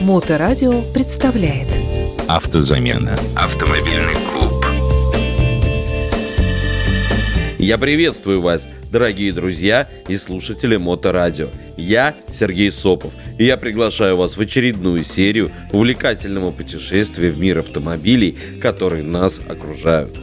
Моторадио представляет Автозамена. Автомобильный клуб. Я приветствую вас, дорогие друзья и слушатели Моторадио. Я Сергей Сопов, и я приглашаю вас в очередную серию увлекательного путешествия в мир автомобилей, которые нас окружают.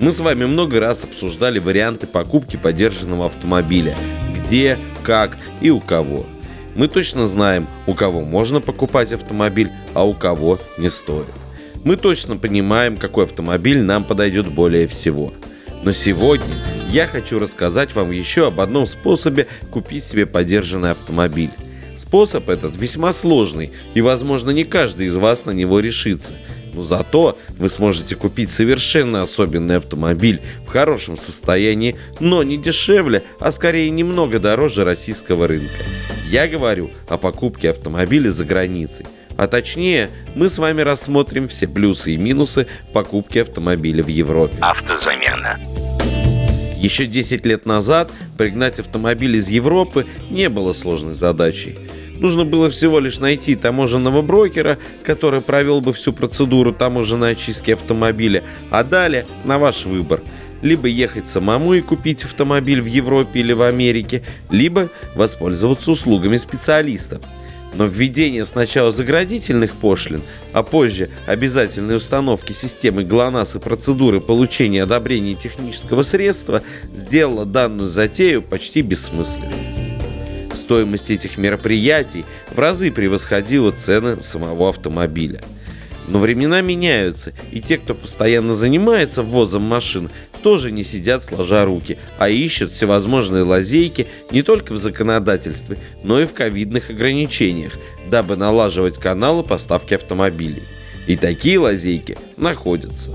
Мы с вами много раз обсуждали варианты покупки подержанного автомобиля. Где, как и у кого. Мы точно знаем, у кого можно покупать автомобиль, а у кого не стоит. Мы точно понимаем, какой автомобиль нам подойдет более всего. Но сегодня я хочу рассказать вам еще об одном способе купить себе подержанный автомобиль. Способ этот весьма сложный, и, возможно, не каждый из вас на него решится. Но зато вы сможете купить совершенно особенный автомобиль в хорошем состоянии, но не дешевле, а скорее немного дороже российского рынка. Я говорю о покупке автомобиля за границей. А точнее, мы с вами рассмотрим все плюсы и минусы покупки автомобиля в Европе. Автозамена. Еще 10 лет назад пригнать автомобиль из Европы не было сложной задачей. Нужно было всего лишь найти таможенного брокера, который провел бы всю процедуру таможенной очистки автомобиля, а далее на ваш выбор. Либо ехать самому и купить автомобиль в Европе или в Америке, либо воспользоваться услугами специалистов. Но введение сначала заградительных пошлин, а позже обязательной установки системы ГЛОНАСС и процедуры получения одобрения технического средства сделало данную затею почти бессмысленной. Стоимость этих мероприятий в разы превосходила цены самого автомобиля. Но времена меняются, и те, кто постоянно занимается ввозом машин, тоже не сидят сложа руки, а ищут всевозможные лазейки не только в законодательстве, но и в ковидных ограничениях, дабы налаживать каналы поставки автомобилей. И такие лазейки находятся.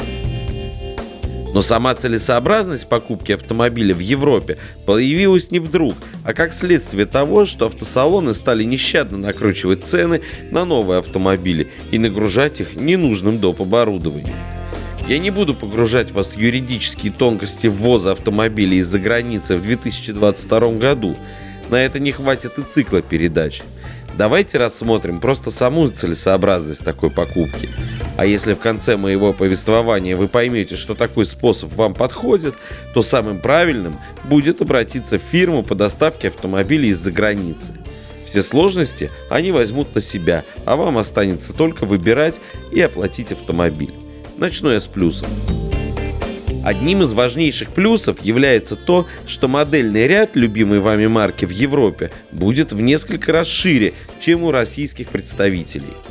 Но сама целесообразность покупки автомобиля в Европе появилась не вдруг, а как следствие того, что автосалоны стали нещадно накручивать цены на новые автомобили и нагружать их ненужным доп. оборудованием. Я не буду погружать вас в юридические тонкости ввоза автомобилей из-за границы в 2022 году. На это не хватит и цикла передач. Давайте рассмотрим просто саму целесообразность такой покупки. А если в конце моего повествования вы поймете, что такой способ вам подходит, то самым правильным будет обратиться в фирму по доставке автомобилей из-за границы. Все сложности они возьмут на себя, а вам останется только выбирать и оплатить автомобиль. Начну я с плюсов. Одним из важнейших плюсов является то, что модельный ряд любимой вами марки в Европе будет в несколько раз шире, чем у российских представителей –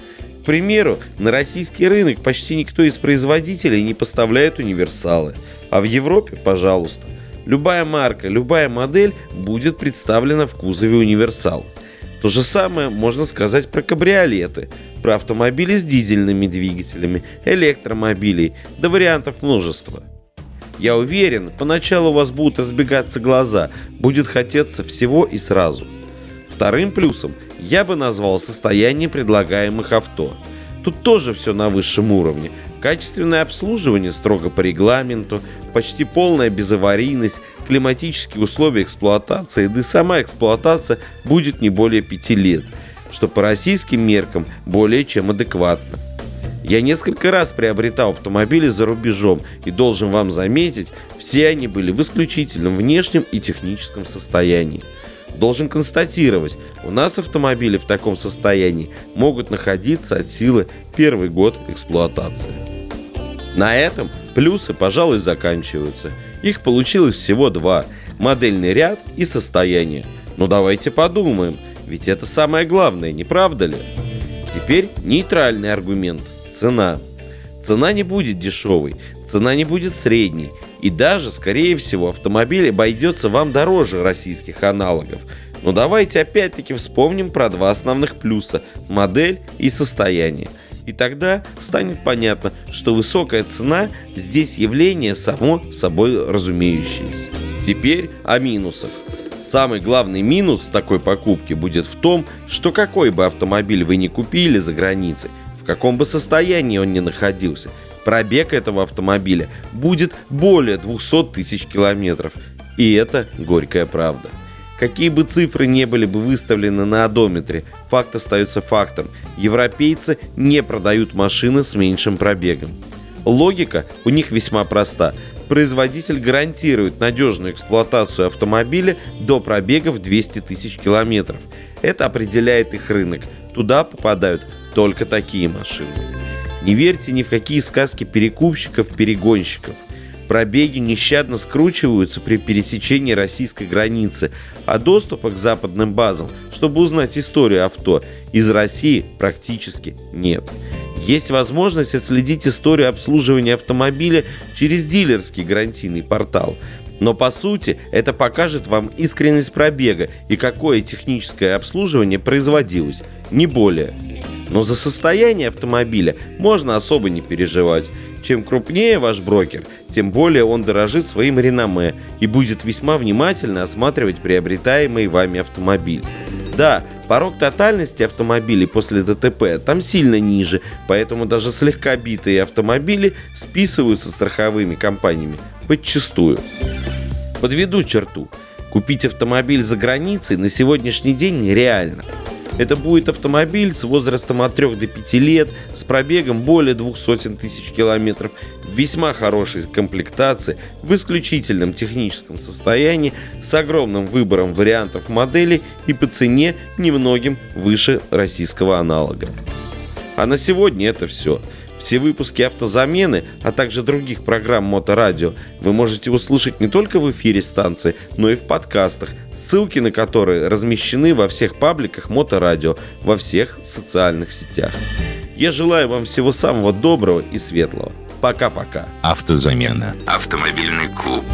примеру, на российский рынок почти никто из производителей не поставляет универсалы. А в Европе, пожалуйста, любая марка, любая модель будет представлена в кузове универсал. То же самое можно сказать про кабриолеты, про автомобили с дизельными двигателями, электромобилей, да вариантов множество. Я уверен, поначалу у вас будут разбегаться глаза, будет хотеться всего и сразу. Вторым плюсом – я бы назвал состояние предлагаемых авто. Тут тоже все на высшем уровне. Качественное обслуживание строго по регламенту, почти полная безаварийность, климатические условия эксплуатации, да и сама эксплуатация будет не более пяти лет, что по российским меркам более чем адекватно. Я несколько раз приобретал автомобили за рубежом и должен вам заметить, все они были в исключительном внешнем и техническом состоянии должен констатировать, у нас автомобили в таком состоянии могут находиться от силы первый год эксплуатации. На этом плюсы, пожалуй, заканчиваются. Их получилось всего два – модельный ряд и состояние. Но давайте подумаем, ведь это самое главное, не правда ли? Теперь нейтральный аргумент – цена. Цена не будет дешевой, цена не будет средней, и даже, скорее всего, автомобиль обойдется вам дороже российских аналогов. Но давайте опять-таки вспомним про два основных плюса – модель и состояние. И тогда станет понятно, что высокая цена здесь явление само собой разумеющееся. Теперь о минусах. Самый главный минус такой покупки будет в том, что какой бы автомобиль вы ни купили за границей, каком бы состоянии он ни находился – Пробег этого автомобиля будет более 200 тысяч километров. И это горькая правда. Какие бы цифры не были бы выставлены на одометре, факт остается фактом. Европейцы не продают машины с меньшим пробегом. Логика у них весьма проста. Производитель гарантирует надежную эксплуатацию автомобиля до пробега в 200 тысяч километров. Это определяет их рынок. Туда попадают только такие машины. Не верьте ни в какие сказки перекупщиков-перегонщиков. Пробеги нещадно скручиваются при пересечении российской границы, а доступа к западным базам, чтобы узнать историю авто, из России практически нет. Есть возможность отследить историю обслуживания автомобиля через дилерский гарантийный портал. Но по сути это покажет вам искренность пробега и какое техническое обслуживание производилось, не более. Но за состояние автомобиля можно особо не переживать. Чем крупнее ваш брокер, тем более он дорожит своим реноме и будет весьма внимательно осматривать приобретаемый вами автомобиль. Да, порог тотальности автомобилей после ДТП там сильно ниже, поэтому даже слегка битые автомобили списываются страховыми компаниями подчастую. Подведу черту. Купить автомобиль за границей на сегодняшний день нереально. Это будет автомобиль с возрастом от 3 до 5 лет, с пробегом более двух сотен тысяч километров, в весьма хорошей комплектации, в исключительном техническом состоянии, с огромным выбором вариантов моделей и по цене немногим выше российского аналога. А на сегодня это все. Все выпуски автозамены, а также других программ Моторадио вы можете услышать не только в эфире станции, но и в подкастах, ссылки на которые размещены во всех пабликах Моторадио, во всех социальных сетях. Я желаю вам всего самого доброго и светлого. Пока-пока. Автозамена. Автомобильный клуб.